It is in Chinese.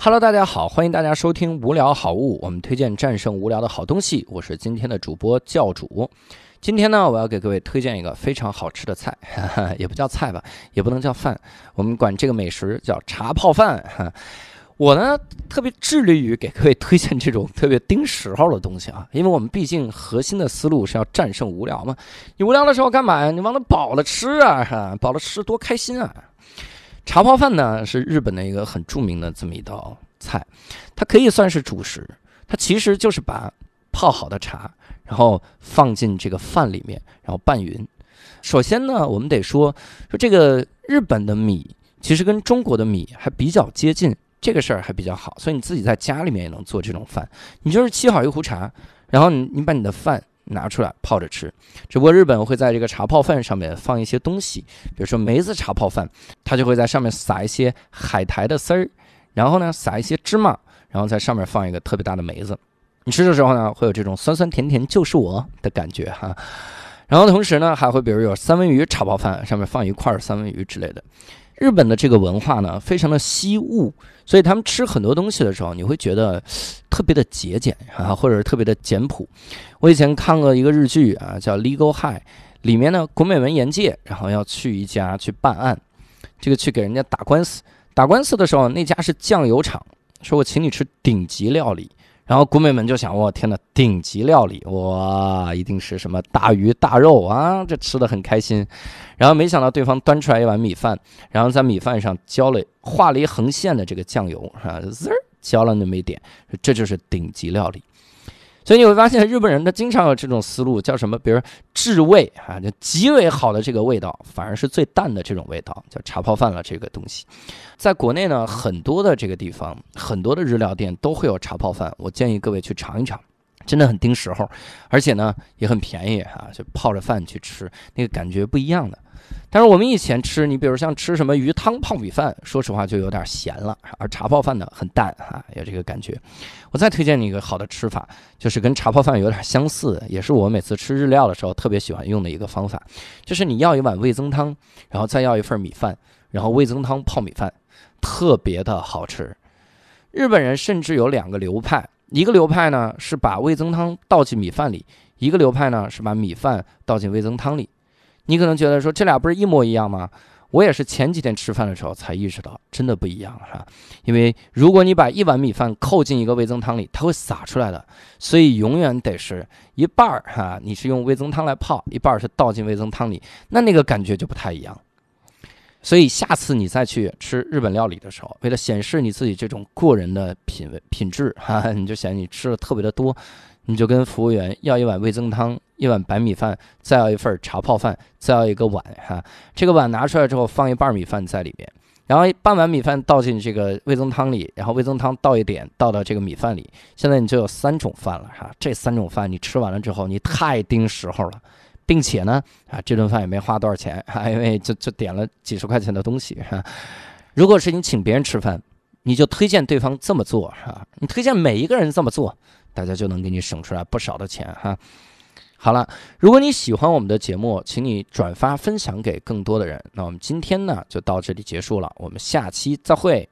Hello，大家好，欢迎大家收听无聊好物，我们推荐战胜无聊的好东西。我是今天的主播教主。今天呢，我要给各位推荐一个非常好吃的菜，哈哈，也不叫菜吧，也不能叫饭，我们管这个美食叫茶泡饭。哈，我呢特别致力于给各位推荐这种特别盯时候的东西啊，因为我们毕竟核心的思路是要战胜无聊嘛。你无聊的时候干嘛呀？你往那饱了吃啊，哈，饱了吃多开心啊！茶泡饭呢是日本的一个很著名的这么一道菜，它可以算是主食，它其实就是把泡好的茶。然后放进这个饭里面，然后拌匀。首先呢，我们得说说这个日本的米其实跟中国的米还比较接近，这个事儿还比较好，所以你自己在家里面也能做这种饭。你就是沏好一壶茶，然后你你把你的饭拿出来泡着吃。只不过日本会在这个茶泡饭上面放一些东西，比如说梅子茶泡饭，它就会在上面撒一些海苔的丝儿，然后呢撒一些芝麻，然后在上面放一个特别大的梅子。你吃的时候呢，会有这种酸酸甜甜就是我的感觉哈，然后同时呢，还会比如有三文鱼茶泡饭，上面放一块三文鱼之类的。日本的这个文化呢，非常的惜物，所以他们吃很多东西的时候，你会觉得特别的节俭啊，或者是特别的简朴。我以前看过一个日剧啊，叫《Legal High》，里面呢，古美文言介，然后要去一家去办案，这个去给人家打官司，打官司的时候，那家是酱油厂，说我请你吃顶级料理。然后古美们就想，我天呐，顶级料理哇，一定是什么大鱼大肉啊，这吃的很开心。然后没想到对方端出来一碗米饭，然后在米饭上浇了画了一横线的这个酱油，啊，滋儿浇了那么一点，这就是顶级料理。所以你会发现，日本人他经常有这种思路，叫什么？比如至味啊，就极为好的这个味道，反而是最淡的这种味道，叫茶泡饭了。这个东西，在国内呢，很多的这个地方，很多的日料店都会有茶泡饭。我建议各位去尝一尝，真的很盯时候，而且呢也很便宜啊，就泡着饭去吃，那个感觉不一样的。但是我们以前吃，你比如像吃什么鱼汤泡米饭，说实话就有点咸了，而茶泡饭呢很淡啊，有这个感觉。我再推荐你一个好的吃法，就是跟茶泡饭有点相似，也是我每次吃日料的时候特别喜欢用的一个方法，就是你要一碗味增汤，然后再要一份米饭，然后味增汤泡米饭，特别的好吃。日本人甚至有两个流派，一个流派呢是把味增汤倒进米饭里，一个流派呢是把米饭倒进味增汤里。你可能觉得说这俩不是一模一样吗？我也是前几天吃饭的时候才意识到，真的不一样，是吧？因为如果你把一碗米饭扣进一个味增汤里，它会洒出来的，所以永远得是一半儿哈，你是用味增汤来泡，一半儿是倒进味增汤里，那那个感觉就不太一样。所以下次你再去吃日本料理的时候，为了显示你自己这种过人的品味品质哈，你就显你吃的特别的多。你就跟服务员要一碗味增汤，一碗白米饭，再要一份茶泡饭，再要一个碗哈。这个碗拿出来之后，放一半米饭在里面，然后半碗米饭倒进这个味增汤里，然后味增汤倒一点倒到这个米饭里。现在你就有三种饭了哈。这三种饭你吃完了之后，你太盯时候了，并且呢啊，这顿饭也没花多少钱哈，因为就就点了几十块钱的东西哈。如果是你请别人吃饭，你就推荐对方这么做哈，你推荐每一个人这么做。大家就能给你省出来不少的钱哈。好了，如果你喜欢我们的节目，请你转发分享给更多的人。那我们今天呢就到这里结束了，我们下期再会。